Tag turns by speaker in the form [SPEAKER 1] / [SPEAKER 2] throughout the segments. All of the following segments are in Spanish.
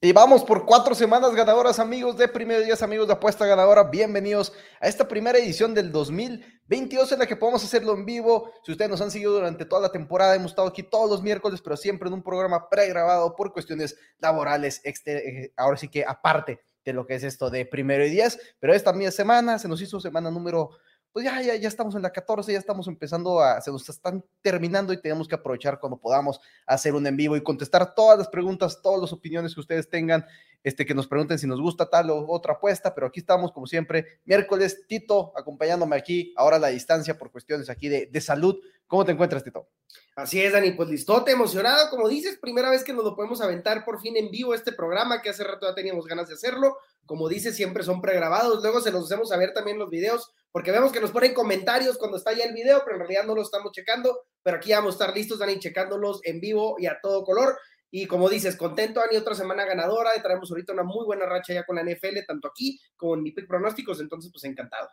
[SPEAKER 1] Y vamos por cuatro semanas ganadoras, amigos de Primer Días, amigos de Apuesta Ganadora. Bienvenidos a esta primera edición del 2022 en la que podemos hacerlo en vivo. Si ustedes nos han seguido durante toda la temporada, hemos estado aquí todos los miércoles, pero siempre en un programa pregrabado por cuestiones laborales, eh, ahora sí que aparte de lo que es esto de primero y diez. Pero esta semana se nos hizo semana número pues ya, ya, ya estamos en la 14, ya estamos empezando a, se nos están terminando y tenemos que aprovechar cuando podamos hacer un en vivo y contestar todas las preguntas, todas las opiniones que ustedes tengan, este, que nos pregunten si nos gusta tal o otra apuesta, pero aquí estamos como siempre, miércoles, Tito, acompañándome aquí, ahora a la distancia por cuestiones aquí de, de salud. ¿Cómo te encuentras, Tito?
[SPEAKER 2] Así es, Dani, pues listote, emocionado, como dices, primera vez que nos lo podemos aventar por fin en vivo este programa, que hace rato ya teníamos ganas de hacerlo, como dices, siempre son pregrabados, luego se los hacemos a ver también los videos porque vemos que nos ponen comentarios cuando está ya el video, pero en realidad no lo estamos checando, pero aquí vamos a estar listos, Dani, checándolos en vivo y a todo color. Y como dices, contento, Dani, otra semana ganadora, traemos ahorita una muy buena racha ya con la NFL, tanto aquí como en mi pick pronósticos, entonces pues encantado.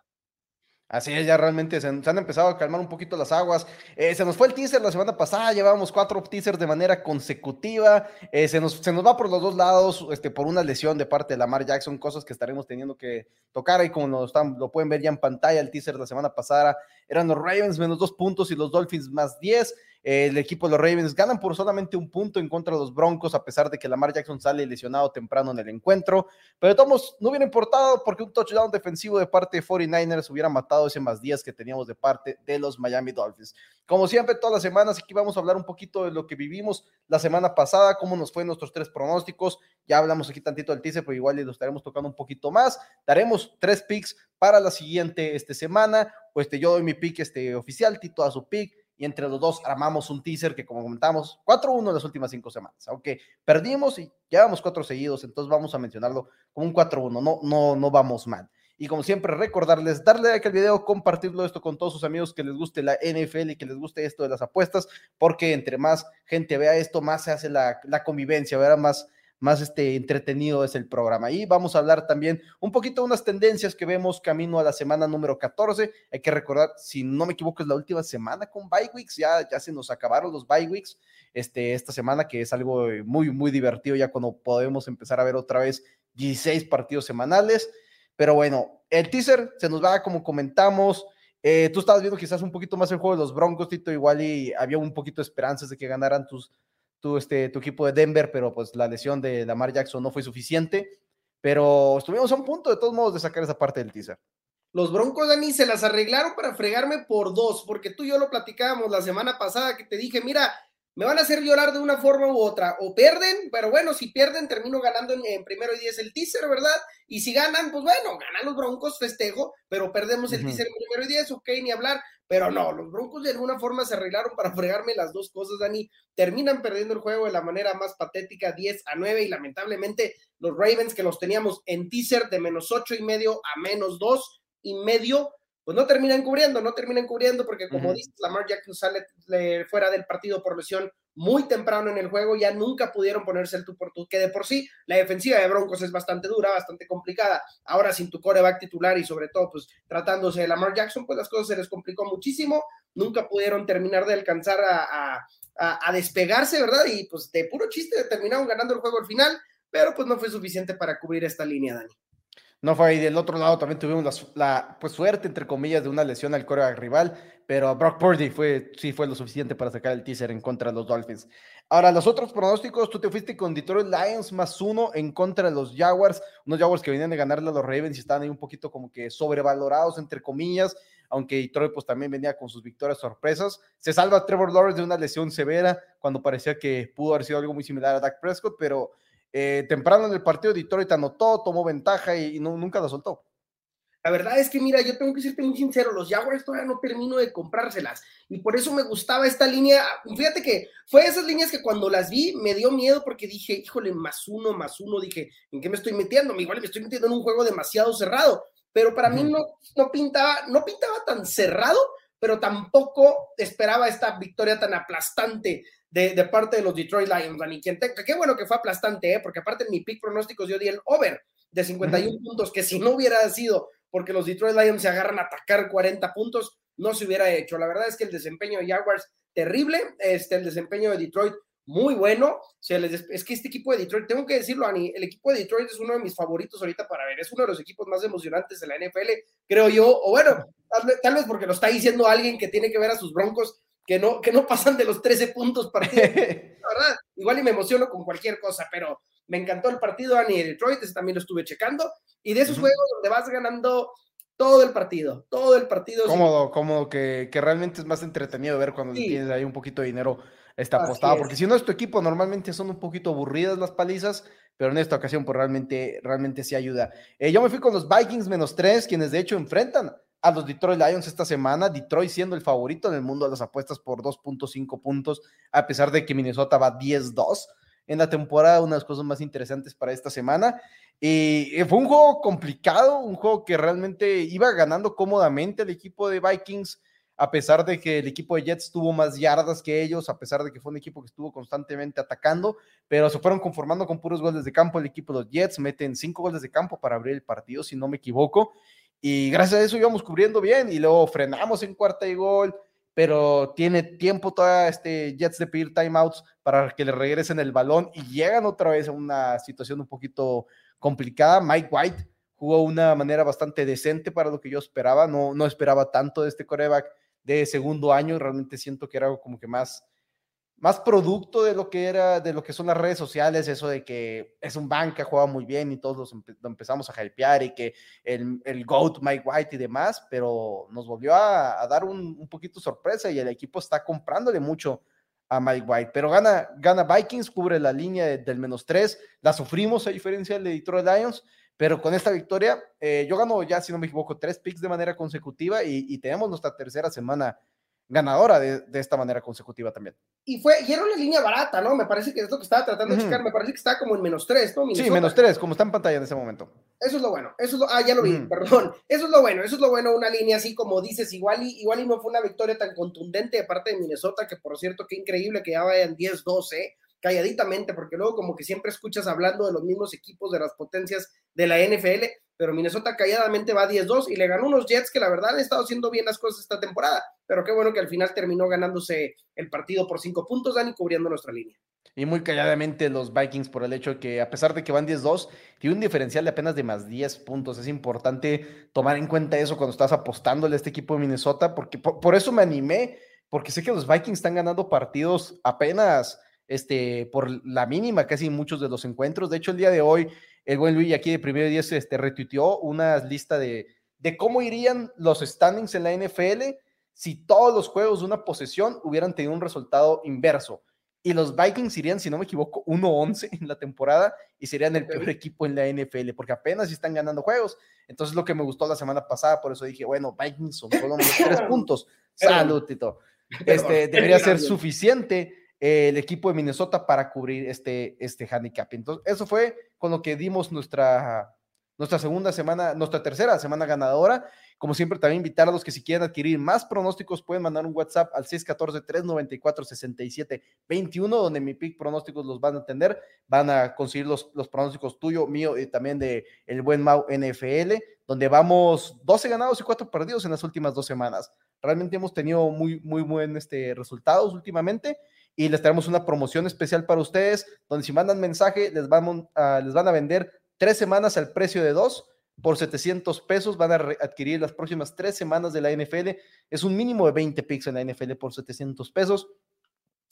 [SPEAKER 1] Así es, ya realmente se, han empezado a calmar un poquito las aguas. Eh, se nos fue el teaser la semana pasada, llevábamos cuatro teasers de manera consecutiva. Eh, se, nos, se nos va por los dos lados, este, por una lesión de parte de Lamar Jackson, cosas que estaremos teniendo que tocar. Ahí como lo, están, lo pueden ver ya en pantalla, el teaser de la semana pasada eran los Ravens menos dos puntos y los Dolphins más diez el equipo de los Ravens ganan por solamente un punto en contra de los Broncos, a pesar de que Lamar Jackson sale lesionado temprano en el encuentro. Pero todos no hubiera importado porque un touchdown defensivo de parte de 49ers hubiera matado ese más 10 que teníamos de parte de los Miami Dolphins. Como siempre, todas las semanas aquí vamos a hablar un poquito de lo que vivimos la semana pasada, cómo nos fue nuestros tres pronósticos. Ya hablamos aquí tantito del teaser, pero igual lo estaremos tocando un poquito más. Daremos tres picks para la siguiente este, semana. Pues este, yo doy mi pick este, oficial, Tito a su pick y entre los dos armamos un teaser que como comentamos, 4-1 en las últimas cinco semanas, aunque perdimos y llevamos cuatro seguidos, entonces vamos a mencionarlo como un 4-1, no, no, no vamos mal. Y como siempre, recordarles, darle like al video, compartirlo esto con todos sus amigos que les guste la NFL y que les guste esto de las apuestas, porque entre más gente vea esto, más se hace la, la convivencia, verá más, más este, entretenido es el programa. Y vamos a hablar también un poquito de unas tendencias que vemos camino a la semana número 14. Hay que recordar, si no me equivoco, es la última semana con bye weeks, ya, ya se nos acabaron los bye weeks este, esta semana, que es algo muy, muy divertido ya cuando podemos empezar a ver otra vez 16 partidos semanales. Pero bueno, el teaser se nos va como comentamos. Eh, tú estabas viendo quizás un poquito más el juego de los Broncos, Tito, igual y había un poquito de esperanzas de que ganaran tus, tu, este, tu equipo de Denver, pero pues la lesión de Lamar Jackson no fue suficiente. Pero estuvimos a un punto de todos modos de sacar esa parte del teaser.
[SPEAKER 2] Los Broncos, Dani, se las arreglaron para fregarme por dos, porque tú y yo lo platicábamos la semana pasada que te dije, mira, me van a hacer llorar de una forma u otra. O pierden, pero bueno, si pierden, termino ganando en, primero y diez el teaser, ¿verdad? Y si ganan, pues bueno, ganan los Broncos, festejo, pero perdemos el teaser en primero y diez, ok, ni hablar. Pero no, los Broncos de alguna forma se arreglaron para fregarme las dos cosas, Dani. Terminan perdiendo el juego de la manera más patética, 10 a 9, y lamentablemente los Ravens que los teníamos en teaser de menos ocho y medio a menos dos y medio, pues no terminan cubriendo, no terminan cubriendo porque como dices, Lamar Jackson sale fuera del partido por lesión muy temprano en el juego, ya nunca pudieron ponerse el tú por tú, que de por sí la defensiva de Broncos es bastante dura, bastante complicada. Ahora sin tu coreback titular y sobre todo pues tratándose de Lamar Jackson, pues las cosas se les complicó muchísimo, nunca pudieron terminar de alcanzar a, a despegarse, ¿verdad? Y pues de puro chiste terminaron ganando el juego al final, pero pues no fue suficiente para cubrir esta línea, Dani.
[SPEAKER 1] No fue ahí. Del otro lado también tuvimos la, pues, suerte, entre comillas, de una lesión al coreback rival, pero Brock Purdy fue, sí fue lo suficiente para sacar el teaser en contra de los Dolphins. Ahora, los otros pronósticos, tú te fuiste con Detroit Lions más uno en contra de los Jaguars, unos Jaguars que venían de ganarle a los Ravens y estaban ahí un poquito como que sobrevalorados, entre comillas, aunque Detroit pues también venía con sus victorias sorpresas. Se salva Trevor Lawrence de una lesión severa cuando parecía que pudo haber sido algo muy similar a Dak Prescott, pero eh, temprano en el partido Detroit anotó, tomó ventaja y, nunca la soltó.
[SPEAKER 2] La verdad es que, mira, yo tengo que serte muy sincero, los Jaguars todavía no termino de comprárselas y por eso me gustaba esta línea. Fíjate que fue esas líneas que cuando las vi me dio miedo porque dije, híjole, más uno, más uno, dije, ¿en qué me estoy metiendo? Igual me estoy metiendo en un juego demasiado cerrado, pero para mí no, no, pintaba, no pintaba tan cerrado, pero tampoco esperaba esta victoria tan aplastante de, parte de los Detroit Lions, Dani. Quien qué bueno que fue aplastante, ¿eh? porque aparte en mi pick pronósticos yo di el over de 51 puntos, que si no hubiera sido porque los Detroit Lions se agarran a atacar 40 puntos, no se hubiera hecho. La verdad es que el desempeño de Jaguars terrible, este, el desempeño de Detroit muy bueno. es que este equipo de Detroit, tengo que decirlo, Ani, el equipo de Detroit es uno de mis favoritos ahorita para ver. Es uno de los equipos más emocionantes de la NFL, creo yo. O bueno, tal, vez porque lo está diciendo alguien que tiene que ver a sus broncos que no, que no pasan de los 13 puntos partido. la verdad, igual y me emociono con cualquier cosa, pero me encantó el partido, Ani, de Detroit, ese también lo estuve checando. Y de esos juegos donde vas ganando todo el partido, todo el partido.
[SPEAKER 1] Cómodo, cómodo, que, que realmente es más entretenido ver cuando tienes ahí un poquito de dinero está apostado, porque si no es tu equipo, normalmente son un poquito aburridas las palizas, pero en esta ocasión pues realmente, realmente sí ayuda. Eh, yo me fui con los Vikings menos tres, quienes de hecho enfrentan a los Detroit Lions esta semana, Detroit siendo el favorito en el mundo de las apuestas por 2.5 puntos, a pesar de que Minnesota va 10-2 en la temporada, unas cosas más interesantes para esta semana. Y fue un juego complicado, un juego que realmente iba ganando cómodamente el equipo de Vikings a pesar de que el equipo de Jets tuvo más yardas que ellos, a pesar de que fue un equipo que estuvo constantemente atacando, pero se fueron conformando con puros goles de campo. El equipo de los Jets meten cinco goles de campo para abrir el partido, si no me equivoco, y gracias a eso íbamos cubriendo bien y luego frenamos en cuarta y gol, pero tiene tiempo todavía este Jets de pedir timeouts para que le regresen el balón y llegan otra vez a una situación un poquito complicada. Mike White jugó una manera bastante decente para lo que yo esperaba, no, no esperaba tanto de este coreback de segundo año, realmente siento que era como que más, más producto de lo que era, de lo que son las redes sociales, eso de que es un banca, juega muy bien y todos lo empezamos a hypear y que el, el GOAT, Mike White y demás, pero nos volvió a, dar un, un, poquito sorpresa y el equipo está comprándole mucho a Mike White, pero gana, gana Vikings, cubre la línea del menos tres, la sufrimos a diferencia del de Detroit Lions, pero con esta victoria, eh, yo gano ya, si no me equivoco, tres picks de manera consecutiva y, tenemos nuestra tercera semana ganadora de, esta manera consecutiva también.
[SPEAKER 2] Y fue, y era una línea barata, ¿no? Me parece que es lo que estaba tratando de checar, me parece que está como en menos tres, ¿no?
[SPEAKER 1] Sí, menos tres, como está en pantalla en ese momento.
[SPEAKER 2] Eso es lo bueno, eso es lo, ah, ya lo vi, perdón, eso es lo bueno, eso es lo bueno, una línea así como dices, igual y, igual y no fue una victoria tan contundente de parte de Minnesota, que por cierto, qué increíble que ya vayan 10-12, calladitamente, porque luego como que siempre escuchas hablando de los mismos equipos de las potencias de la NFL, pero Minnesota calladamente va 10-2 y le ganó unos Jets que la verdad han estado haciendo bien las cosas esta temporada, pero qué bueno que al final terminó ganándose el partido por cinco puntos, Dani, cubriendo nuestra línea.
[SPEAKER 1] Y muy calladamente los Vikings por el hecho de que a pesar de que van 10-2, tiene un diferencial de apenas de más 10 puntos. Es importante tomar en cuenta eso cuando estás apostándole a este equipo de Minnesota, porque por eso me animé, porque sé que los Vikings están ganando partidos apenas este, por la mínima casi muchos de los encuentros. De hecho, el día de hoy, el buen Luis aquí de Primero 10 este, retuiteó una lista de, de cómo irían los standings en la NFL si todos los juegos de una posesión hubieran tenido un resultado inverso. Y los Vikings irían, si no me equivoco, 1-11 en la temporada y serían el peor equipo en la NFL porque apenas están ganando juegos. Entonces, lo que me gustó la semana pasada, por eso dije, bueno, Vikings son solo tres puntos. Salud, Tito. Este, debería ser suficiente el equipo de Minnesota para cubrir este, este handicap. Entonces, eso fue con lo que dimos nuestra, nuestra segunda semana, nuestra tercera semana ganadora. Como siempre, también invitar a los que si quieren adquirir más pronósticos, pueden mandar un WhatsApp al 614-394-6721, donde mi pick pronósticos los van a atender. Van a conseguir los, los pronósticos tuyo, mío y también de el buen Mau NFL, donde vamos 12 ganados y 4 perdidos en las últimas dos semanas. Realmente hemos tenido muy, muy buen este, resultados últimamente y les traemos una promoción especial para ustedes, donde si mandan mensaje les, vamos a, les van a vender tres semanas al precio de dos por 700 pesos, van a adquirir las próximas tres semanas de la NFL, es un mínimo de 20 picks en la NFL por 700 pesos,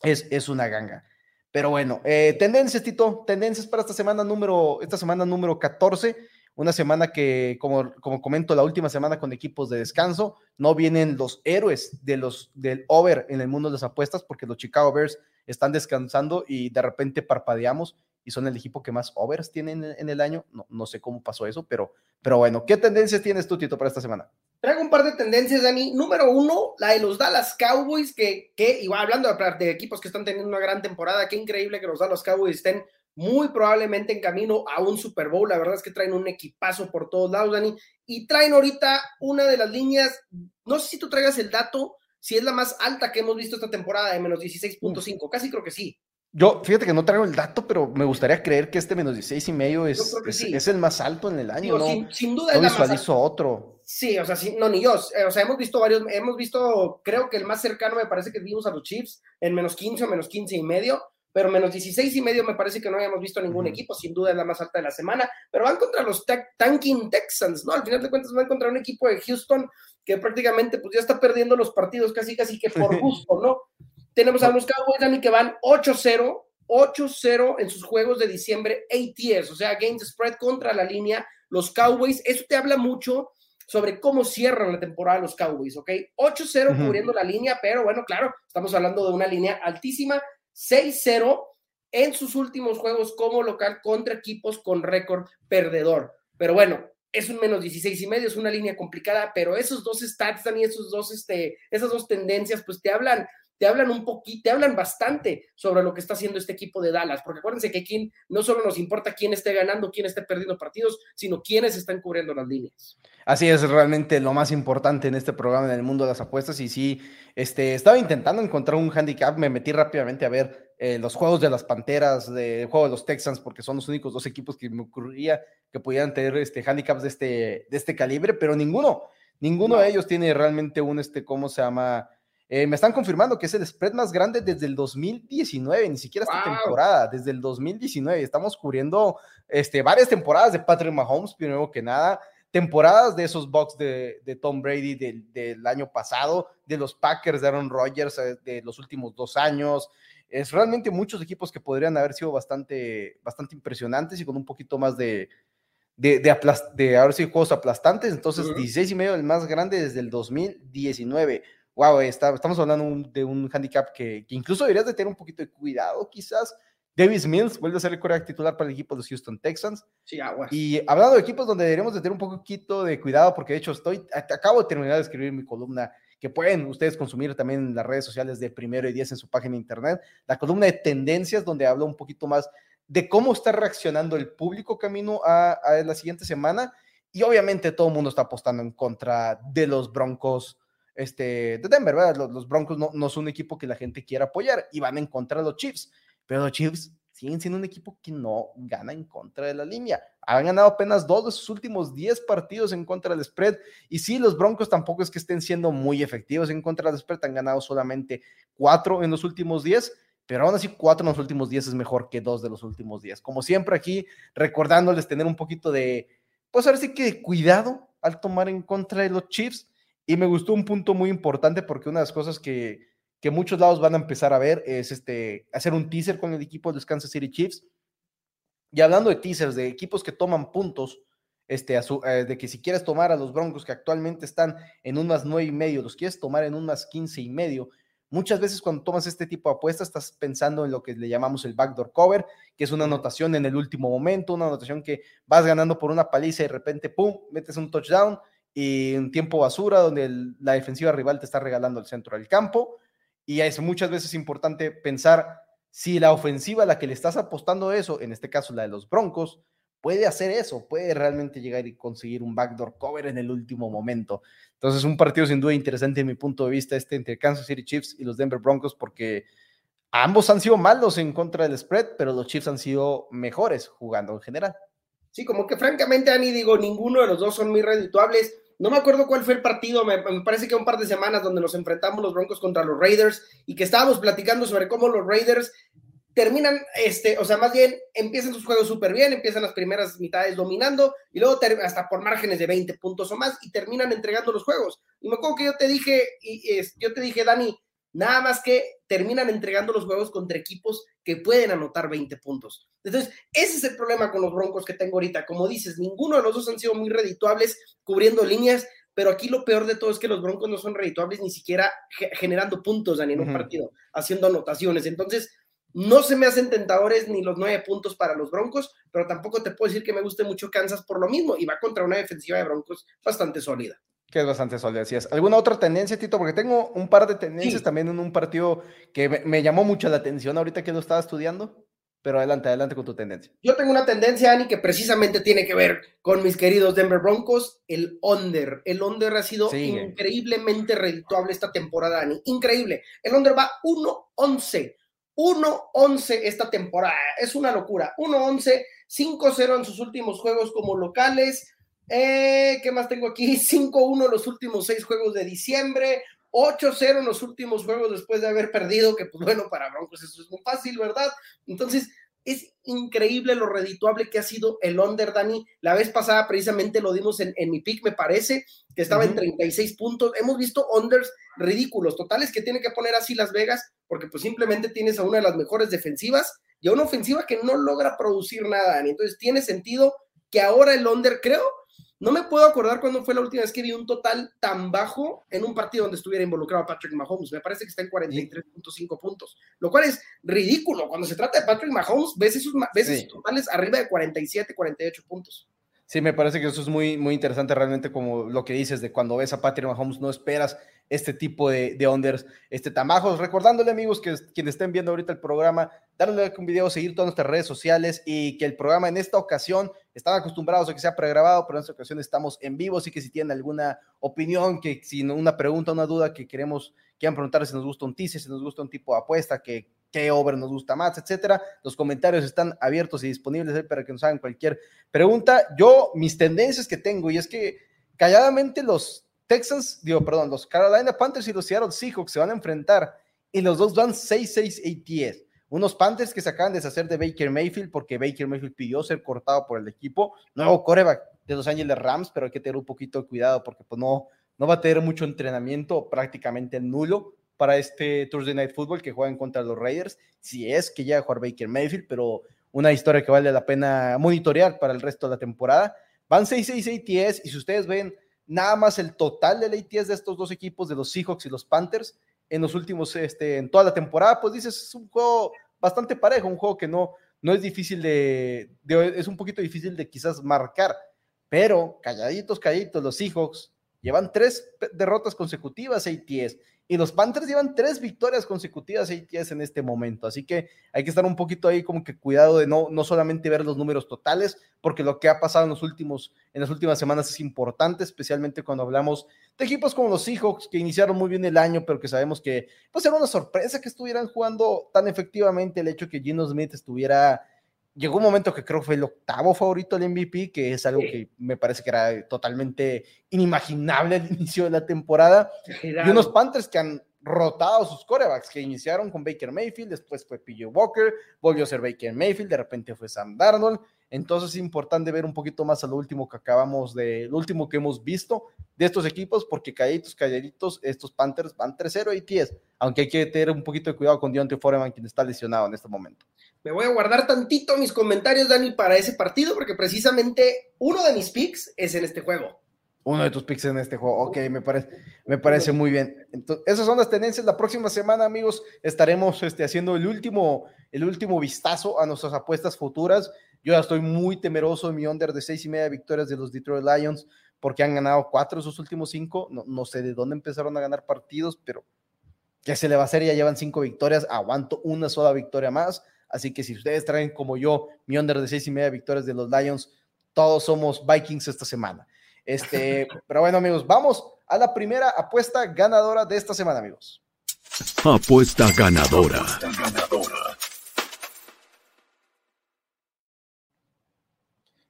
[SPEAKER 1] es, es una ganga. Pero bueno, eh, tendencias, Tito, tendencias para esta semana número, esta semana número 14 una semana que, como, como comento, la última semana con equipos de descanso, no vienen los héroes de los, del over en el mundo de las apuestas porque los Chicago Bears están descansando y de repente parpadeamos y son el equipo que más overs tienen en, el año. No, no sé cómo pasó eso, pero, pero bueno, ¿qué tendencias tienes tú, Tito, para esta semana?
[SPEAKER 2] Traigo un par de tendencias, Dani. Número uno, la de los Dallas Cowboys, que, que igual hablando de, de equipos que están teniendo una gran temporada, qué increíble que los Dallas Cowboys estén muy probablemente en camino a un Super Bowl. La verdad es que traen un equipazo por todos lados, Dani. Y traen ahorita una de las líneas, no sé si tú traigas el dato, si es la más alta que hemos visto esta temporada de menos 16.5. Casi creo que sí.
[SPEAKER 1] Yo, fíjate que no traigo el dato, pero me gustaría creer que este menos 16 y medio es, es, el más alto en el año, ¿no?
[SPEAKER 2] Sin, duda es la
[SPEAKER 1] más
[SPEAKER 2] otro. Sí, o sea, sí, no, ni yo. Eh, o sea, hemos visto varios, hemos visto, creo que el más cercano me parece que vimos a los Chiefs en menos 15 o menos 15 y medio, pero menos 16 y medio me parece que no habíamos visto ningún equipo, sin duda es la más alta de la semana, pero van contra los Tanking Texans, ¿no? Al final de cuentas van contra un equipo de Houston que prácticamente pues ya está perdiendo los partidos casi casi que por gusto, ¿no? Tenemos a los Cowboys, Dani, que van 8-0, 8-0 en sus juegos de diciembre, ATS, o sea, games spread contra la línea. Los Cowboys, eso te habla mucho sobre cómo cierran la temporada los Cowboys, ¿ok? 8-0 cubriendo la línea, pero bueno, claro, estamos hablando de una línea altísima. 6-0 en sus últimos juegos como local contra equipos con récord perdedor. Pero bueno, es un menos 16 y medio, es una línea complicada, pero esos dos stats, y esos dos, este, esas dos tendencias, pues te hablan te hablan un poquito, te hablan bastante sobre lo que está haciendo este equipo de Dallas, porque acuérdense que aquí no solo nos importa quién esté ganando, quién esté perdiendo partidos, sino quiénes están cubriendo las líneas.
[SPEAKER 1] Así es realmente lo más importante en este programa en el mundo de las apuestas y sí, este, estaba intentando encontrar un handicap, me metí rápidamente a ver eh, los juegos de las Panteras, de, el juego de los Texans, porque son los únicos dos equipos que me ocurría que pudieran tener este, handicaps de este, de este calibre, pero ninguno, ninguno de ellos tiene realmente un, este, ¿cómo se llama? Eh, me están confirmando que es el spread más grande desde el 2019, ni siquiera esta temporada, desde el 2019. Estamos cubriendo este, varias temporadas de Patrick Mahomes, primero que nada, temporadas de esos Bucks de, Tom Brady del, año pasado, de los Packers de Aaron Rodgers eh, de los últimos dos años. Es realmente muchos equipos que podrían haber sido bastante, bastante impresionantes y con un poquito más de, de, de, de sí, juegos aplastantes. Entonces, 16 y medio el más grande desde el 2019 wow, estamos hablando de un handicap que, incluso deberías de tener un poquito de cuidado, quizás. Davis Mills vuelve a ser el coreback titular para el equipo de Houston Texans.
[SPEAKER 2] Sí, agua.
[SPEAKER 1] Y hablando de equipos donde deberíamos de tener un poquito de cuidado, porque de hecho estoy, acabo de terminar de escribir mi columna que pueden ustedes consumir también en las redes sociales de Primero y Diez en su página de internet, la columna de tendencias donde hablo un poquito más de cómo está reaccionando el público camino a, a la siguiente semana. Y obviamente todo el mundo está apostando en contra de los Broncos este, de Denver. Los, Broncos no, no, son un equipo que la gente quiera apoyar y van en contra de los Chiefs, pero los Chiefs siguen siendo un equipo que no gana en contra de la línea. Han ganado apenas dos de sus últimos 10 partidos en contra del spread. Y sí, los Broncos tampoco es que estén siendo muy efectivos en contra del spread. Han ganado solamente cuatro en los últimos 10, pero aún así cuatro en los últimos 10 es mejor que dos de los últimos 10. Como siempre aquí, recordándoles tener un poquito de, pues ahora sí que cuidado al tomar en contra de los Chiefs y me gustó un punto muy importante porque una de las cosas que, que muchos lados van a empezar a ver es este, hacer un teaser con el equipo de los Kansas City Chiefs. Y hablando de teasers, de equipos que toman puntos, este, eh, de que si quieres tomar a los Broncos que actualmente están en un más nueve y medio, los quieres tomar en un más quince y medio, muchas veces cuando tomas este tipo de apuestas estás pensando en lo que le llamamos el backdoor cover, que es una anotación en el último momento, una anotación que vas ganando por una paliza y de repente, ¡pum!, metes un touchdown y un tiempo basura donde la defensiva rival te está regalando el centro del campo. Y es muchas veces importante pensar si la ofensiva a la que le estás apostando eso, en este caso la de los Broncos, puede hacer eso, puede realmente llegar y conseguir un backdoor cover en el último momento. Entonces, un partido sin duda interesante en mi punto de vista, este entre Kansas City Chiefs y los Denver Broncos, porque ambos han sido malos en contra del spread, pero los Chiefs han sido mejores jugando en general.
[SPEAKER 2] Sí, como que francamente, Ani, digo, ninguno de los dos son muy redituables. No me acuerdo cuál fue el partido, me, parece que un par de semanas donde nos enfrentamos los Broncos contra los Raiders y que estábamos platicando sobre cómo los Raiders terminan, este, o sea, más bien empiezan sus juegos súper bien, empiezan las primeras mitades dominando y luego hasta por márgenes de 20 puntos o más y terminan entregando los juegos. Y me acuerdo que yo te dije, y, yo te dije, Dani, nada más que terminan entregando los juegos contra equipos que pueden anotar 20 puntos. Entonces, ese es el problema con los Broncos que tengo ahorita. Como dices, ninguno de los dos han sido muy redituables cubriendo líneas, pero aquí lo peor de todo es que los Broncos no son redituables ni siquiera generando puntos en un partido, haciendo anotaciones. Entonces, no se me hacen tentadores ni los nueve puntos para los Broncos, pero tampoco te puedo decir que me guste mucho Kansas por lo mismo y va contra una defensiva de Broncos bastante sólida.
[SPEAKER 1] Que es bastante sólida, así es. ¿Alguna otra tendencia, Tito? Porque tengo un par de tendencias también en un partido que me, me, llamó mucho la atención ahorita que lo estaba estudiando. Pero adelante, adelante con tu tendencia.
[SPEAKER 2] Yo tengo una tendencia, Ani, que precisamente tiene que ver con mis queridos Denver Broncos, el under. El under ha sido increíblemente redituable esta temporada, Ani. Increíble. El under va 1-11. 1-11 esta temporada. Es una locura. 1-11, 5-0 en sus últimos juegos como locales. Eh, ¿Qué más tengo aquí? 5-1 los últimos seis juegos de diciembre. 8-0 en los últimos juegos después de haber perdido, que pues bueno, para Broncos eso es muy fácil, ¿verdad? Entonces, es increíble lo redituable que ha sido el under, Dani. La vez pasada precisamente lo dimos en, mi pick, me parece, que estaba en 36 puntos. Hemos visto unders ridículos, totales que tiene que poner así Las Vegas, porque pues simplemente tienes a una de las mejores defensivas y a una ofensiva que no logra producir nada, Dani. Entonces tiene sentido que ahora el under, creo, no me puedo acordar cuándo fue la última vez que vi un total tan bajo en un partido donde estuviera involucrado Patrick Mahomes. Me parece que está en 43.5 puntos, lo cual es ridículo. Cuando se trata de Patrick Mahomes, ves esos, ves totales arriba de 47, 48 puntos.
[SPEAKER 1] Sí, me parece que eso es muy, muy interesante realmente como lo que dices de cuando ves a Patrick Mahomes no esperas este tipo de, de unders este, tan bajos. Recordándole amigos que quienes estén viendo ahorita el programa, darle like a un video, seguir todas nuestras redes sociales y que el programa en esta ocasión están acostumbrados a que sea pregrabado, pero en esta ocasión estamos en vivo, así que si tienen alguna opinión, que si una pregunta, una duda que queremos, quieran preguntar si nos gusta un teaser, si nos gusta un tipo de apuesta, que qué over nos gusta más, etcétera. Los comentarios están abiertos y disponibles para que nos hagan cualquier pregunta. Yo, mis tendencias que tengo, y es que calladamente los Texans, digo, perdón, los Carolina Panthers y los Seattle Seahawks se van a enfrentar y los dos dan 6-6 ATS. Unos Panthers que se acaban de deshacer de Baker Mayfield porque Baker Mayfield pidió ser cortado por el equipo. Nuevo coreback de Los Ángeles Rams, pero hay que tener un poquito de cuidado porque pues, no, no va a tener mucho entrenamiento, prácticamente nulo para este Thursday Night Football que juegan contra los Raiders. Si es que llega a jugar Baker Mayfield, pero una historia que vale la pena monitorear para el resto de la temporada. Van 6-6 ATS y si ustedes ven nada más el total del ATS de estos dos equipos, de los Seahawks y los Panthers, en los últimos, este, en toda la temporada, pues dices, es un juego bastante parejo, un juego que no, no es difícil de, es un poquito difícil de quizás marcar, pero calladitos, calladitos, los Seahawks llevan tres derrotas consecutivas ATS y los Panthers llevan tres victorias consecutivas ATS en este momento, así que hay que estar un poquito ahí como que cuidado de no, no solamente ver los números totales, porque lo que ha pasado en, los últimos, en las últimas semanas es importante, especialmente cuando hablamos de equipos como los Seahawks, que iniciaron muy bien el año, pero que sabemos que pues era una sorpresa que estuvieran jugando tan efectivamente el hecho que Gino Smith estuviera llegó un momento que creo que fue el octavo favorito del MVP, que es algo que me parece que era totalmente inimaginable al inicio de la temporada. Y unos Panthers que han rotado sus corebacks, que iniciaron con Baker Mayfield, después fue PJ Walker, volvió a ser Baker Mayfield, de repente fue Sam Darnold. Entonces es importante ver un poquito más a lo último que acabamos de, lo último que hemos visto de estos equipos, porque calladitos, calladitos, estos Panthers van 3-0 y 10, aunque hay que tener un poquito de cuidado con Deontay Foreman, quien está lesionado en este momento.
[SPEAKER 2] Me voy a guardar tantito mis comentarios, Dani, para ese partido, porque precisamente uno de mis picks es en este juego.
[SPEAKER 1] Uno de tus picks en este juego. Ok, me parece, me parece muy bien. Entonces, esas son las tendencias. La próxima semana, amigos, estaremos este, haciendo el último, el último vistazo a nuestras apuestas futuras. Yo ya estoy muy temeroso de mi under de seis y media victorias de los Detroit Lions, porque han ganado cuatro de sus últimos cinco. No, no sé de dónde empezaron a ganar partidos, pero ¿qué se le va a hacer? Ya llevan cinco victorias. Aguanto una sola victoria más Así que si ustedes traen como yo mi under de seis y media victorias de los Lions, todos somos Vikings esta semana. Este, pero bueno, amigos, vamos a la primera apuesta ganadora de esta semana, amigos.
[SPEAKER 3] Apuesta ganadora.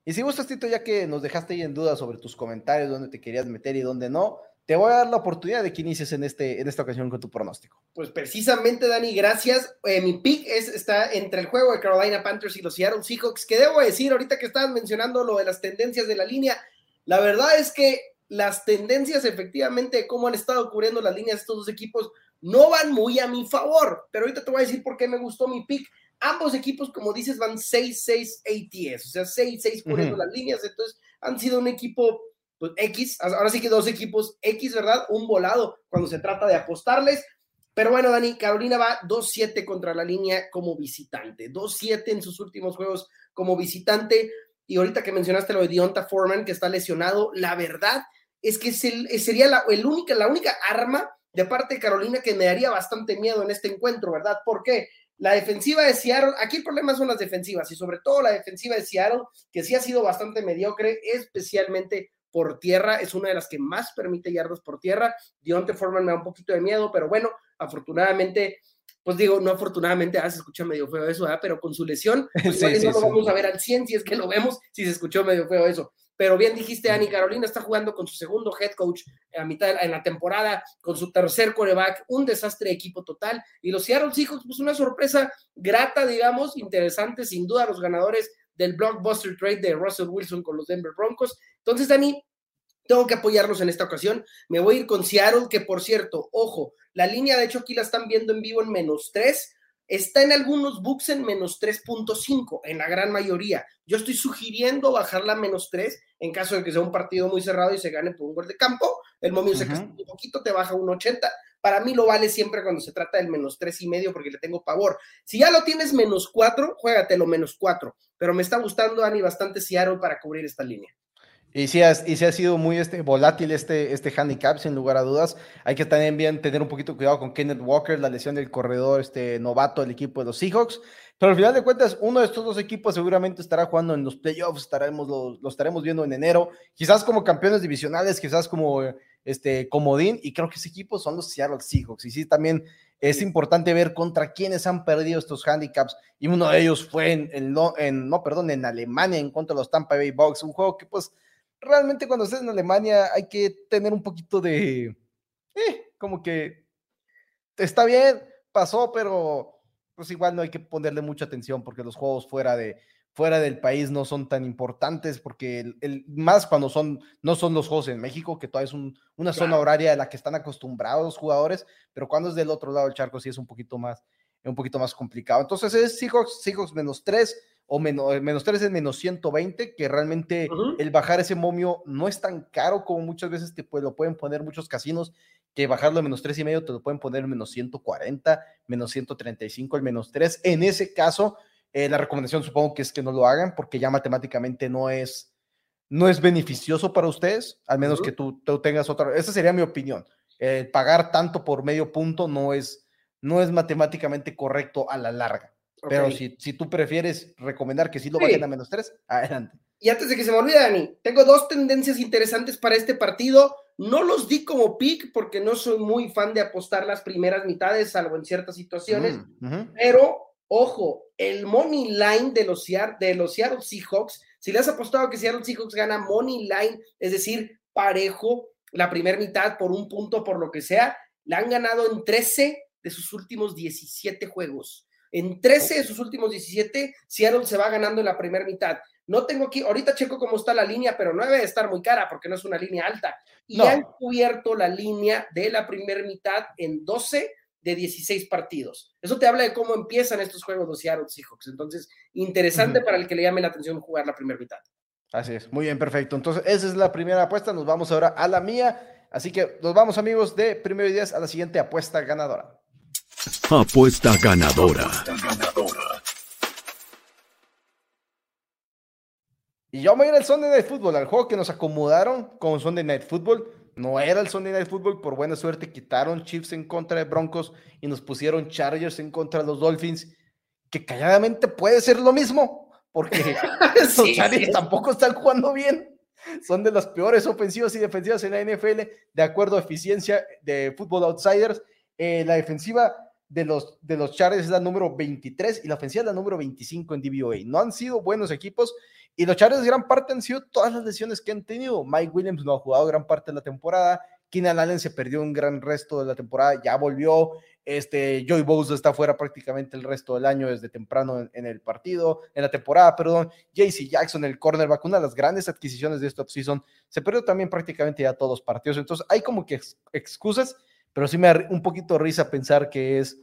[SPEAKER 1] Y si gustas, Tito, ya que nos dejaste ahí en duda sobre tus comentarios, dónde te querías meter y dónde no, te voy a dar la oportunidad de que inicies en, este, en esta ocasión con tu pronóstico.
[SPEAKER 2] Pues precisamente, Dani, gracias. Eh, mi pick es, está entre el juego de Carolina Panthers y los Seattle Seahawks, que debo decir, ahorita que estabas mencionando lo de las tendencias de la línea, la verdad es que las tendencias efectivamente cómo han estado cubriendo las líneas de estos dos equipos no van muy a mi favor, pero ahorita te voy a decir por qué me gustó mi pick. Ambos equipos, como dices, van 6-6 ATS, o sea, 6-6 cubriendo las líneas, entonces han sido un equipo pues, X, ahora sí que dos equipos X, ¿verdad? Un volado cuando se trata de apostarles. Pero bueno, Dani, Carolina va 2-7 contra la línea como visitante, 2-7 en sus últimos juegos como visitante. Y ahorita que mencionaste lo de Dionta Foreman, que está lesionado, la verdad es que sería la, el única, la única arma de parte de Carolina que me daría bastante miedo en este encuentro, ¿verdad? ¿Por qué? la defensiva de Seattle, aquí el problema son las defensivas y sobre todo la defensiva de Seattle, que sí ha sido bastante mediocre, especialmente por tierra, es una de las que más permite yardas por tierra. Dionte Foreman me da un poquito de miedo, pero bueno, afortunadamente, pues digo, no afortunadamente, ah, se escucha medio feo eso, pero con su lesión, pues no lo vamos a ver al 100 si es que lo vemos, si se escuchó medio feo eso. Pero bien dijiste, Ani Carolina está jugando con su segundo head coach a mitad en la temporada, con su tercer coreback, un desastre de equipo total. Y los Seattle Seahawks, pues una sorpresa grata, digamos, interesante, sin duda, los ganadores del blockbuster trade de Russell Wilson con los Denver Broncos. Entonces, Dani, tengo que apoyarlos en esta ocasión. Me voy a ir con Seattle, que por cierto, ojo, la línea de hecho aquí la están viendo en vivo en menos 3. Está en algunos books en menos 3.5, en la gran mayoría. Yo estoy sugiriendo bajarla a menos 3 en caso de que sea un partido muy cerrado y se gane por un gol de campo. El momio se un poquito, te baja un 80. Para mí lo vale siempre cuando se trata del menos tres y medio porque le tengo pavor. Si ya lo tienes menos 4, juégatelo menos 4. Pero me está gustando, Ani, bastante Seattle para cubrir esta línea.
[SPEAKER 1] Y sí, ha, y sí ha sido muy este, volátil este, este handicap, sin lugar a dudas. Hay que también bien tener un poquito cuidado con Kenneth Walker, la lesión del corredor este, novato del equipo de los Seahawks. Pero al final de cuentas, uno de estos dos equipos seguramente estará jugando en los playoffs, estaremos, lo, estaremos viendo en enero, quizás como campeones divisionales, quizás como este, comodín, y creo que ese equipo son los Seattle Seahawks. Y sí, también es importante ver contra quiénes han perdido estos handicaps, y uno de ellos fue en, en, en no, perdón, en Alemania en contra de los Tampa Bay Bucks, un juego que pues realmente cuando estés en Alemania hay que tener un poquito de, eh, como que está bien, pasó, pero pues igual no hay que ponerle mucha atención porque los juegos fuera de fuera del país no son tan importantes porque el, más cuando son no son los juegos en México que todavía es una zona horaria a la que están acostumbrados los jugadores, pero cuando es del otro lado del charco sí es un poquito más un poquito más complicado. Entonces es Seahawks, Seahawks menos tres o menos, menos 3 es menos 120, que realmente el bajar ese momio no es tan caro como muchas veces te lo pueden poner muchos casinos, que bajarlo a menos 3 y medio te lo pueden poner menos 140, menos 135, el menos 3. En ese caso, eh, la recomendación supongo que es que no lo hagan porque ya matemáticamente no es, no es beneficioso para ustedes, al menos que tú, tú, tengas otra. Esa sería mi opinión. pagar tanto por medio punto no es, no es matemáticamente correcto a la larga. Pero si, si, tú prefieres recomendar que sí lo vayan a menos tres, adelante.
[SPEAKER 2] Y antes de que se me olvide, Dani, tengo dos tendencias interesantes para este partido. No los di como pick porque no soy muy fan de apostar las primeras mitades, salvo en ciertas situaciones. Mm, pero, ojo, el money line de los, de los Seattle Seahawks, si le has apostado que Seattle Seahawks gana money line, es decir, parejo la primera mitad por un punto, por lo que sea, la han ganado en 13 de sus últimos 17 juegos. En 13 de sus últimos 17, Seattle se va ganando en la primera mitad. No tengo aquí, ahorita checo cómo está la línea, pero no debe estar muy cara porque no es una línea alta. Y han cubierto la línea de la primera mitad en 12 de 16 partidos. Eso te habla de cómo empiezan estos juegos los Seattle Seahawks. Entonces, interesante para el que le llame la atención jugar la primera mitad.
[SPEAKER 1] Así es, muy bien, perfecto. Entonces, esa es la primera apuesta. Nos vamos ahora a la mía. Así que nos vamos, amigos, de primero y 10 a la siguiente apuesta ganadora.
[SPEAKER 3] Apuesta ganadora.
[SPEAKER 1] Y yo me ir al Sunday Night Football, al juego que nos acomodaron con Sunday Night Football. No era el Sunday Night Football, por buena suerte quitaron Chiefs en contra de Broncos y nos pusieron Chargers en contra de los Dolphins, que calladamente puede ser lo mismo, porque los Chargers tampoco están jugando bien. Son de las peores ofensivas y defensivas en la NFL, de acuerdo a eficiencia de Football Outsiders. Eh, la defensiva de los, de los Chargers es la número 23 y la ofensiva es la número 25 en DVOA. No han sido buenos equipos y los Chargers gran parte han sido todas las lesiones que han tenido. Mike Williams no ha jugado gran parte de la temporada. Keenan Allen se perdió un gran resto de la temporada, ya volvió. Este, Joey Bosa está fuera prácticamente el resto del año desde temprano en, el partido, en la temporada, perdón. JC Jackson, el cornerback, una de las grandes adquisiciones de esta offseason, se perdió también prácticamente ya todos los partidos. Entonces, hay como que excusas pero sí me da un poquito risa pensar que es,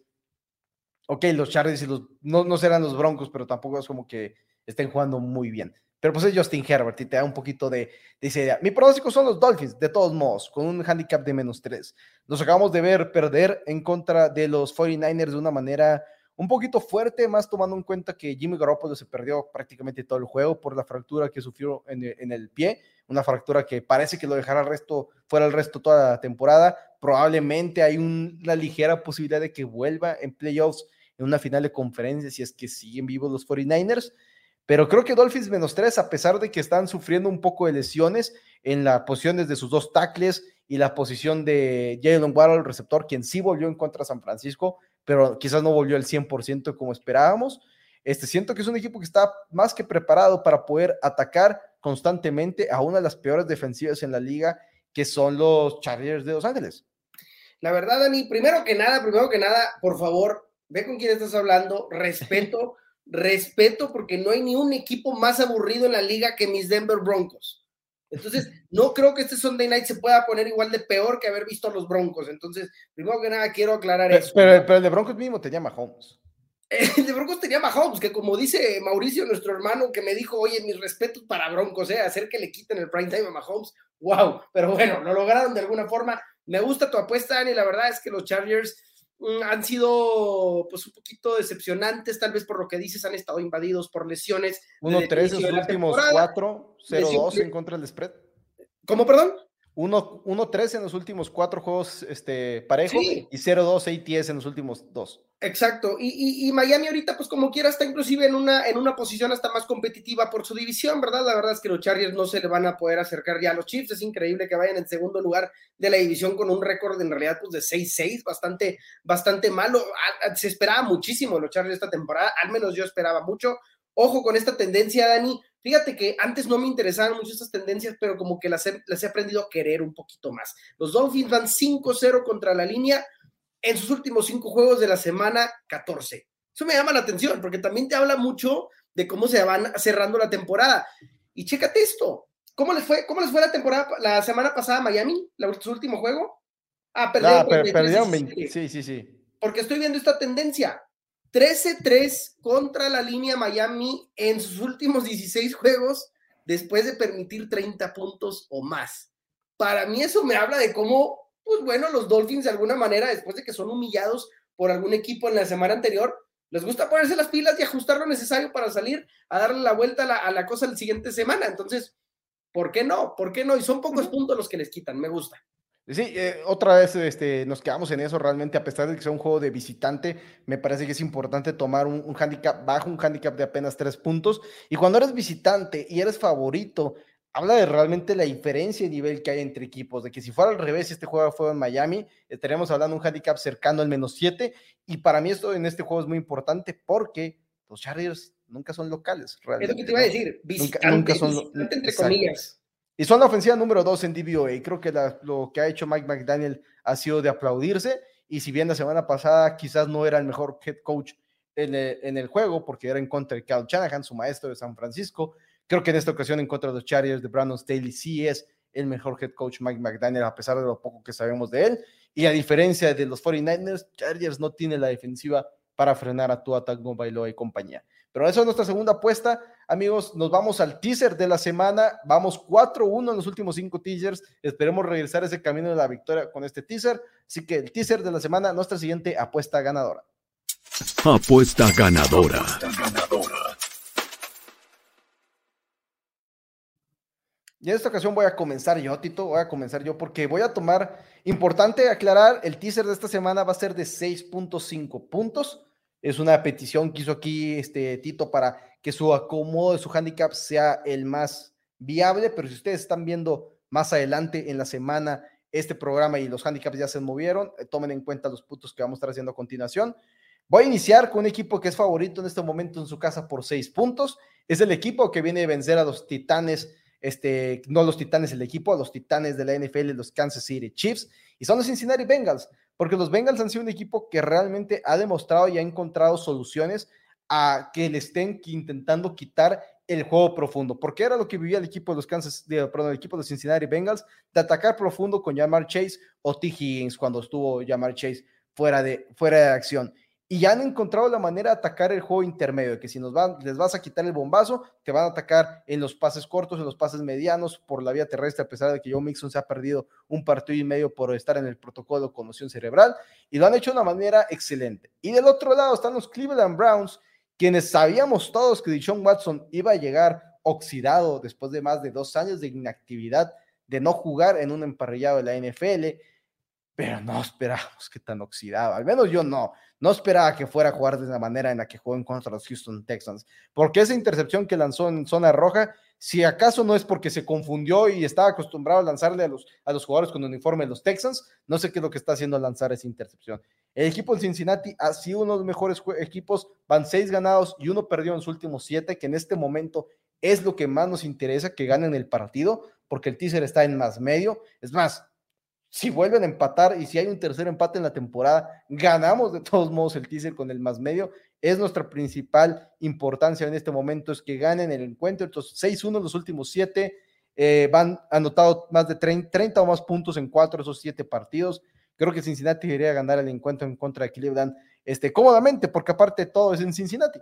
[SPEAKER 1] ok, los Chargers y los, no, no serán los Broncos, pero tampoco es como que estén jugando muy bien. Pero pues es Justin Herbert y te da un poquito de, esa idea. Mi pronóstico son los Dolphins, de todos modos, con un handicap de menos 3. Nos acabamos de ver perder en contra de los 49ers de una manera un poquito fuerte, más tomando en cuenta que Jimmy Garoppolo se perdió prácticamente todo el juego por la fractura que sufrió en el pie, una fractura que parece que lo dejará el resto, fuera el resto toda la temporada. Probablemente hay una ligera posibilidad de que vuelva en playoffs en una final de conferencia si es que siguen vivos los 49ers. Pero creo que Dolphins menos tres, a pesar de que están sufriendo un poco de lesiones en las posiciones de sus dos tackles y la posición de Jalen Waddle, el receptor, quien sí volvió en contra de San Francisco, pero quizás no volvió al 100% como esperábamos. Este, siento que es un equipo que está más que preparado para poder atacar constantemente a una de las peores defensivas en la liga, que son los Chargers de Los Ángeles.
[SPEAKER 2] La verdad, Dani, primero que nada, primero que nada, por favor, ve con quién estás hablando, respeto, respeto, porque no hay ni un equipo más aburrido en la liga que mis Denver Broncos. Entonces, no creo que este Sunday Night se pueda poner igual de peor que haber visto a los Broncos. Entonces, primero que nada, quiero aclarar eso.
[SPEAKER 1] Pero, pero el de Broncos mismo te llama Holmes.
[SPEAKER 2] El de Broncos tenía Mahomes, que como dice Mauricio, nuestro hermano, que me dijo, oye, mis respetos para Broncos, ¿eh? hacer que le quiten el prime time a Mahomes, wow, pero bueno, lo lograron de alguna forma. Me gusta tu apuesta, Dani, la verdad es que los Chargers mm, han sido pues un poquito decepcionantes, tal vez por lo que dices, han estado invadidos por lesiones.
[SPEAKER 1] 1-3 en sus últimos cuatro, 0-2 en contra del spread.
[SPEAKER 2] ¿Cómo, perdón?
[SPEAKER 1] 1-3 en los últimos cuatro juegos este, parejo y 0-2 ATS en los últimos dos.
[SPEAKER 2] Exacto, y, Miami ahorita, pues como quiera, está inclusive en una, en una posición hasta más competitiva por su división, ¿verdad? La verdad es que los Chargers no se le van a poder acercar ya a los Chiefs, es increíble que vayan en segundo lugar de la división con un récord en realidad pues de 6-6, bastante, bastante malo, se esperaba muchísimo los Chargers esta temporada, al menos yo esperaba mucho, ojo con esta tendencia, Dani, Fíjate que antes no me interesaban mucho estas tendencias, pero como que las he, las he aprendido a querer un poquito más. Los Dolphins van 5-0 contra la línea en sus últimos cinco juegos de la semana 14. Eso me llama la atención, porque también te habla mucho de cómo se van cerrando la temporada. Y chécate esto. ¿Cómo les fue, cómo les fue la temporada, la semana pasada a Miami, su último juego?
[SPEAKER 1] Ah, perdieron. 20. Sí, sí, sí.
[SPEAKER 2] Porque estoy viendo esta tendencia. 13-3 contra la línea Miami en sus últimos 16 juegos después de permitir 30 puntos o más. Para mí eso me habla de cómo, pues bueno, los Dolphins de alguna manera, después de que son humillados por algún equipo en la semana anterior, les gusta ponerse las pilas y ajustar lo necesario para salir a darle la vuelta a la, cosa la siguiente semana. Entonces, ¿por qué no? ¿Por qué no? Y son pocos puntos los que les quitan, me gusta.
[SPEAKER 1] Sí, eh, otra vez este, nos quedamos en eso realmente, a pesar de que sea un juego de visitante, me parece que es importante tomar un, un handicap bajo, un handicap de apenas tres puntos. Y cuando eres visitante y eres favorito, habla de realmente la diferencia de nivel que hay entre equipos, de que si fuera al revés, si este juego fuera en Miami, estaríamos hablando de un handicap cercano al menos siete. Y para mí esto en este juego es muy importante porque los Chargers nunca son locales.
[SPEAKER 2] Realmente, es lo que te iba a decir, visitante, nunca, son visitante entre comillas.
[SPEAKER 1] Y son la ofensiva número dos en DVOA. Creo que lo que ha hecho Mike McDaniel ha sido de aplaudirse. Y si bien la semana pasada quizás no era el mejor head coach en el, juego, porque era en contra de Cal Shanahan, su maestro de San Francisco, creo que en esta ocasión en contra de los Chargers de Brandon Staley sí es el mejor head coach Mike McDaniel, a pesar de lo poco que sabemos de él. Y a diferencia de los 49ers, Chargers no tiene la defensiva para frenar a Tua Tagovailoa y compañía. Pero esa es nuestra segunda apuesta. Amigos, nos vamos al teaser de la semana. Vamos 4-1 en los últimos cinco teasers. Esperemos regresar ese camino de la victoria con este teaser. Así que el teaser de la semana, nuestra siguiente apuesta ganadora.
[SPEAKER 3] Apuesta ganadora.
[SPEAKER 1] Y en esta ocasión voy a comenzar yo, Tito, voy a comenzar yo porque voy a tomar, importante aclarar, el teaser de esta semana va a ser de 6.5 puntos. Es una petición que hizo aquí este Tito para que su acomodo de su handicap sea el más viable, pero si ustedes están viendo más adelante en la semana este programa y los handicaps ya se movieron, eh, tomen en cuenta los puntos que vamos a estar haciendo a continuación. Voy a iniciar con un equipo que es favorito en este momento en su casa por seis puntos. Es el equipo que viene a vencer a los Titanes, este, no los Titanes el equipo, a los Titanes de la NFL, los Kansas City Chiefs, y son los Cincinnati Bengals porque los Bengals han sido un equipo que realmente ha demostrado y ha encontrado soluciones a que le estén intentando quitar el juego profundo, porque era lo que vivía el equipo de los Kansas, de, perdón, el equipo de Cincinnati Bengals, de atacar profundo con Jamar Chase o T. Higgins cuando estuvo Jamar Chase fuera de, fuera de acción y ya han encontrado la manera de atacar el juego intermedio, que si nos van, les vas a quitar el bombazo, te van a atacar en los pases cortos, en los pases medianos, por la vía terrestre, a pesar de que Joe Mixon se ha perdido un partido y medio por estar en el protocolo conmoción cerebral, y lo han hecho de una manera excelente. Y del otro lado están los Cleveland Browns, quienes sabíamos todos que Deshaun Watson iba a llegar oxidado después de más de dos años de inactividad, de no jugar en un emparrillado de la NFL, pero no esperábamos que tan oxidado. Al menos yo no. No esperaba que fuera a jugar de la manera en la que jugó en contra de los Houston Texans. Porque esa intercepción que lanzó en zona roja, si acaso no es porque se confundió y estaba acostumbrado a lanzarle a los, a los jugadores con uniforme de los Texans, no sé qué es lo que está haciendo lanzar esa intercepción. El equipo de Cincinnati ha sido uno de los mejores equipos, van seis ganados y uno perdió en sus últimos siete, que en este momento es lo que más nos interesa, que ganen el partido, porque el teaser está en más medio. Es más, si vuelven a empatar y si hay un tercer empate en la temporada, ganamos de todos modos el teaser con el más medio. Es nuestra principal importancia en este momento, es que ganen el encuentro. Entonces, 6-1 los últimos siete, eh, van anotado más de 30, o más puntos en cuatro de esos siete partidos. Creo que Cincinnati debería ganar el encuentro en contra de Cleveland este, cómodamente, porque aparte todo es en Cincinnati.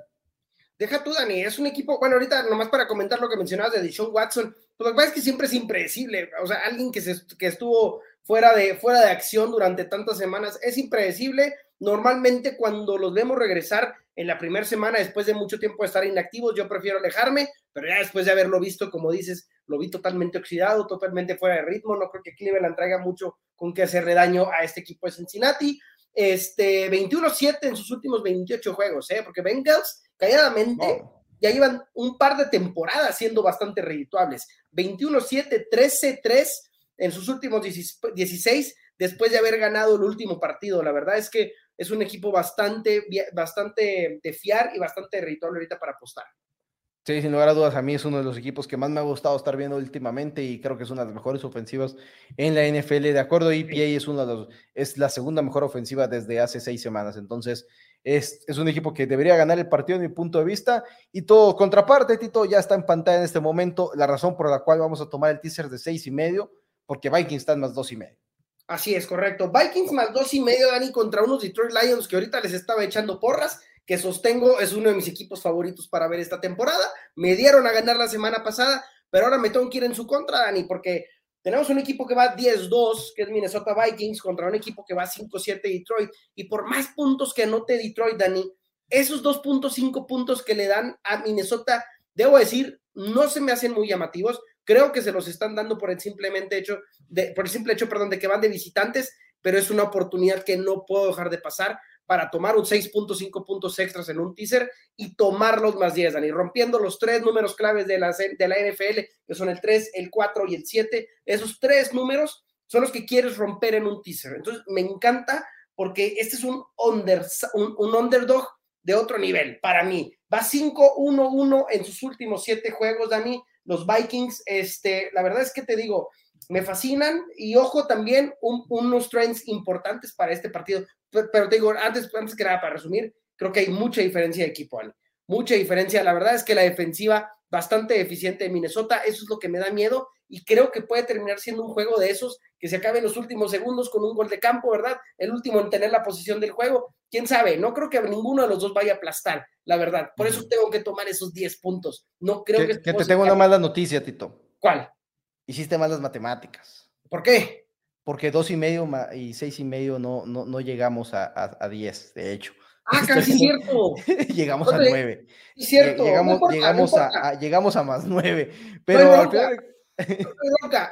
[SPEAKER 2] Deja tú, Dani, es un equipo, bueno, ahorita nomás para comentar lo que mencionabas de Deshaun Watson, pues lo que pasa es que siempre es impredecible, o sea, alguien que, se, que estuvo fuera de, fuera de acción durante tantas semanas. Es impredecible. Normalmente cuando los vemos regresar en la primera semana, después de mucho tiempo de estar inactivos, yo prefiero alejarme, pero ya después de haberlo visto, como dices, lo vi totalmente oxidado, totalmente fuera de ritmo. No creo que Cleveland traiga mucho con que hacerle daño a este equipo de Cincinnati. Este 21-7 en sus últimos 28 juegos, ¿eh? porque Bengals, calladamente, ya llevan un par de temporadas siendo bastante redituables. 21-7, 13-3 en sus últimos 16 después de haber ganado el último partido. La verdad es que es un equipo bastante, bastante de fiar y bastante rentable ahorita para apostar.
[SPEAKER 1] Sí, sin lugar a dudas, a mí es uno de los equipos que más me ha gustado estar viendo últimamente y creo que es una de las mejores ofensivas en la NFL. De acuerdo, EPA es, uno de los, es la segunda mejor ofensiva desde hace seis semanas. Entonces, es, es, un equipo que debería ganar el partido, de mi punto de vista. Y todo, contraparte, Tito, ya está en pantalla en este momento. La razón por la cual vamos a tomar el teaser de seis y medio porque Vikings están más dos y medio.
[SPEAKER 2] Así es, correcto. Vikings más dos y medio, Dani, contra unos Detroit Lions que ahorita les estaba echando porras, que sostengo es uno de mis equipos favoritos para ver esta temporada. Me dieron a ganar la semana pasada, pero ahora me tengo que ir en su contra, Dani, porque tenemos un equipo que va 10-2, que es Minnesota Vikings, contra un equipo que va 5-7 Detroit. Y por más puntos que anote Detroit, Dani, esos 2.5 puntos que le dan a Minnesota, debo decir, no se me hacen muy llamativos. Creo que se los están dando por el simplemente hecho, de, por el simple hecho, perdón, de que van de visitantes, pero es una oportunidad que no puedo dejar de pasar para tomar un 6.5 puntos extras en un teaser y tomar los más 10, Dani, rompiendo los tres números claves de la, de la NFL, que son el 3, el 4 y el 7. Esos tres números son los que quieres romper en un teaser. Entonces, me encanta porque este es un, under, un, un underdog de otro nivel para mí. Va 5-1-1 en sus últimos siete juegos, Dani los Vikings, este, la verdad es que te digo, me fascinan y ojo también unos trends importantes para este partido. Pero, te digo, antes, antes que nada, para resumir, creo que hay mucha diferencia de equipo, Mucha diferencia. La verdad es que la defensiva bastante eficiente de Minnesota, eso es lo que me da miedo y creo que puede terminar siendo un juego de esos que se acabe en los últimos segundos con un gol de campo, ¿verdad? El último en tener la posición del juego. Quién sabe, no creo que ninguno de los dos vaya a aplastar, la verdad. Por eso tengo que tomar esos 10 puntos. No creo que.
[SPEAKER 1] Que, te tengo una mala noticia, Tito.
[SPEAKER 2] ¿Cuál?
[SPEAKER 1] Hiciste malas matemáticas.
[SPEAKER 2] ¿Por qué?
[SPEAKER 1] Porque dos y medio y seis y medio no, no, no llegamos a, a, diez, de hecho.
[SPEAKER 2] Ah, casi cierto.
[SPEAKER 1] llegamos a nueve.
[SPEAKER 2] cierto.
[SPEAKER 1] Llegamos, llegamos, a, llegamos a más nueve. Pero al final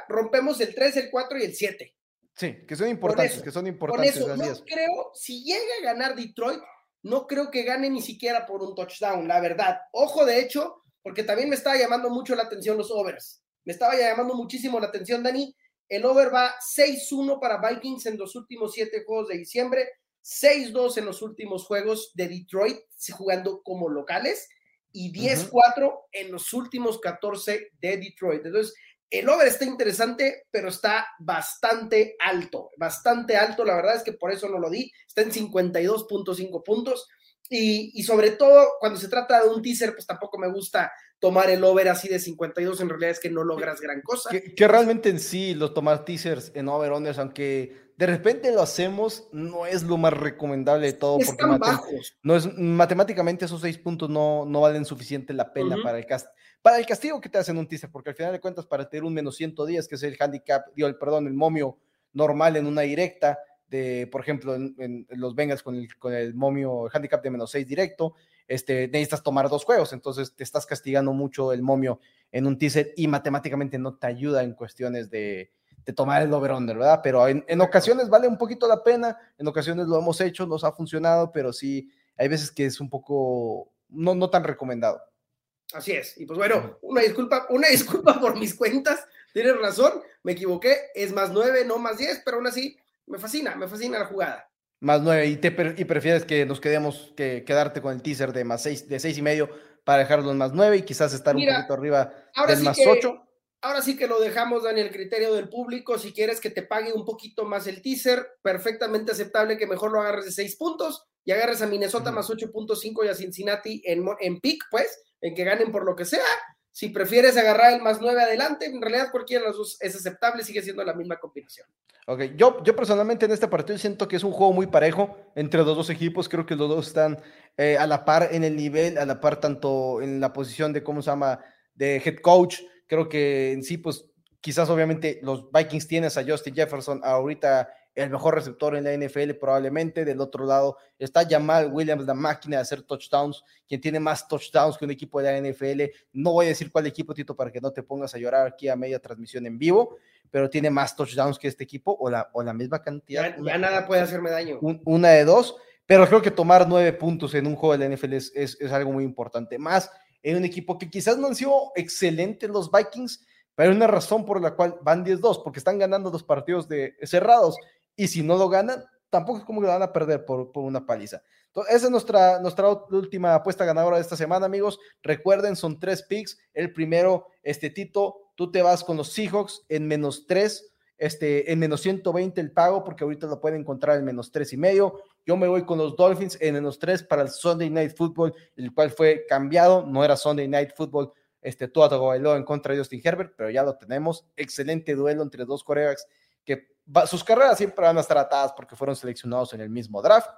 [SPEAKER 2] rompemos el 3, el 4 y el 7.
[SPEAKER 1] Sí, que son importantes, que son importantes.
[SPEAKER 2] Por eso, no creo, si llega a ganar Detroit, no creo que gane ni siquiera por un touchdown, la verdad. Ojo, de hecho, porque también me estaba llamando mucho la atención los overs. Me estaba llamando muchísimo la atención, Dani. El over va 6-1 para Vikings en los últimos 7 juegos de diciembre, 6-2 en los últimos juegos de Detroit, jugando como locales, y 10-4 en los últimos 14 de Detroit. Entonces, el over está interesante, pero está bastante alto, bastante alto. La verdad es que por eso no lo di. Está en 52.5 puntos. Y, sobre todo, cuando se trata de un teaser, pues tampoco me gusta tomar el over así de 52. En realidad es que no logras gran cosa.
[SPEAKER 1] Que, realmente en sí, los tomar teasers en over-unders, aunque de repente lo hacemos, no es lo más recomendable de todo. porque
[SPEAKER 2] bajos.
[SPEAKER 1] No es, matemáticamente esos seis puntos no, no valen suficiente la pena para el cast para el castigo que te hacen un teaser, porque al final de cuentas, para tener un menos 110, que es el handicap, dio el perdón, el momio normal en una directa, de, por ejemplo, en, los Bengals con el, con el momio, el handicap de menos 6 directo, este, necesitas tomar dos juegos, entonces te estás castigando mucho el momio en un teaser y matemáticamente no te ayuda en cuestiones de, de tomar el over-under, ¿verdad? Pero en, en, ocasiones vale un poquito la pena, en ocasiones lo hemos hecho, nos ha funcionado, pero sí, hay veces que es un poco, no, no tan recomendado.
[SPEAKER 2] Así es. Y pues bueno, una disculpa, una disculpa por mis cuentas. Tienes razón, me equivoqué. Es más nueve, no más diez, pero aún así me fascina, me fascina la jugada.
[SPEAKER 1] Más nueve, y, te, y prefieres que nos quedemos, que quedarte con el teaser de más seis, de seis y medio para dejarlo en más nueve y quizás estar un poquito arriba del más ocho.
[SPEAKER 2] Ahora sí que lo dejamos, Dani, el criterio del público. Si quieres que te pague un poquito más el teaser, perfectamente aceptable que mejor lo agarres de seis puntos y agarres a Minnesota más 8.5 y a Cincinnati en, en pick, pues, en que ganen por lo que sea. Si prefieres agarrar el más 9 adelante, en realidad cualquiera de los dos es aceptable, sigue siendo la misma combinación.
[SPEAKER 1] Ok, yo, yo personalmente en este partido siento que es un juego muy parejo entre los dos equipos. Creo que los dos están eh, a la par en el nivel, a la par tanto en la posición de, ¿cómo se llama?, de head coach. Creo que en sí, pues quizás obviamente los Vikings tienes a Justin Jefferson ahorita el mejor receptor en la NFL probablemente. Del otro lado está Jamal Williams, la máquina de hacer touchdowns, quien tiene más touchdowns que un equipo de la NFL. No voy a decir cuál equipo, Tito, para que no te pongas a llorar aquí a media transmisión en vivo, pero tiene más touchdowns que este equipo o la, o la misma cantidad.
[SPEAKER 2] Ya, nada puede hacerme daño.
[SPEAKER 1] una de dos, pero creo que tomar nueve puntos en un juego de la NFL es, es algo muy importante. Más en un equipo que quizás no han sido excelentes los Vikings, pero hay una razón por la cual van 10-2, porque están ganando los partidos de cerrados y si no lo ganan, tampoco es como que lo van a perder por, una paliza. Entonces, esa es nuestra, nuestra última apuesta ganadora de esta semana, amigos. Recuerden, son tres picks. El primero, este Tito, tú te vas con los Seahawks en menos tres, este, en menos 120 el pago, porque ahorita lo pueden encontrar en menos tres y medio. Yo me voy con los Dolphins en menos tres para el Sunday Night Football, el cual fue cambiado, no era Sunday Night Football, este todo bailó en contra de Justin Herbert, pero ya lo tenemos. Excelente duelo entre dos corebacks que sus carreras siempre van a estar atadas porque fueron seleccionados en el mismo draft.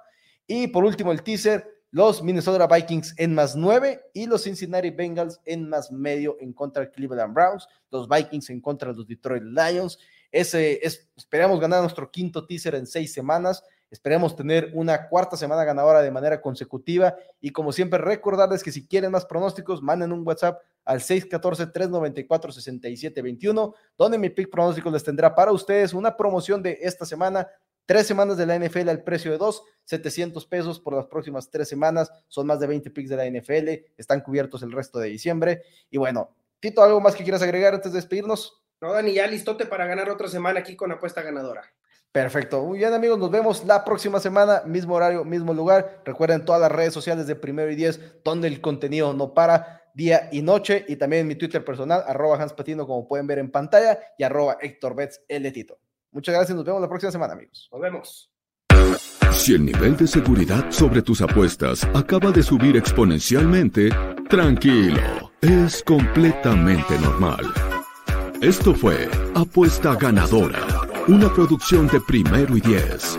[SPEAKER 1] Y por último, el teaser, los Minnesota Vikings en más nueve y los Cincinnati Bengals en más medio en contra de Cleveland Browns, los Vikings en contra de los Detroit Lions. Ese es, esperamos ganar nuestro quinto teaser en seis semanas. Esperemos tener una cuarta semana ganadora de manera consecutiva. Y como siempre, recordarles que si quieren más pronósticos, manden un WhatsApp al 614-394-6721, donde mi pick pronóstico les tendrá para ustedes una promoción de esta semana. Tres semanas de la NFL al precio de dos, 700 pesos por las próximas tres semanas. Son más de 20 picks de la NFL. Están cubiertos el resto de diciembre. Y bueno, Tito, ¿algo más que quieras agregar antes de despedirnos?
[SPEAKER 2] No, Dani, ya listote para ganar otra semana aquí con apuesta ganadora.
[SPEAKER 1] Perfecto. Muy bien, amigos. Nos vemos la próxima semana, mismo horario, mismo lugar. Recuerden todas las redes sociales de Primero y Diez, donde el contenido no para día y noche. Y también mi Twitter personal, arroba Hans Patino, como pueden ver en pantalla, y arroba Héctor Betts, L. Tito. Muchas gracias. Nos vemos la próxima semana, amigos.
[SPEAKER 2] Nos vemos.
[SPEAKER 3] Si el nivel de seguridad sobre tus apuestas acaba de subir exponencialmente, tranquilo. Es completamente normal. Esto fue Apuesta Ganadora una producción de primero y diez.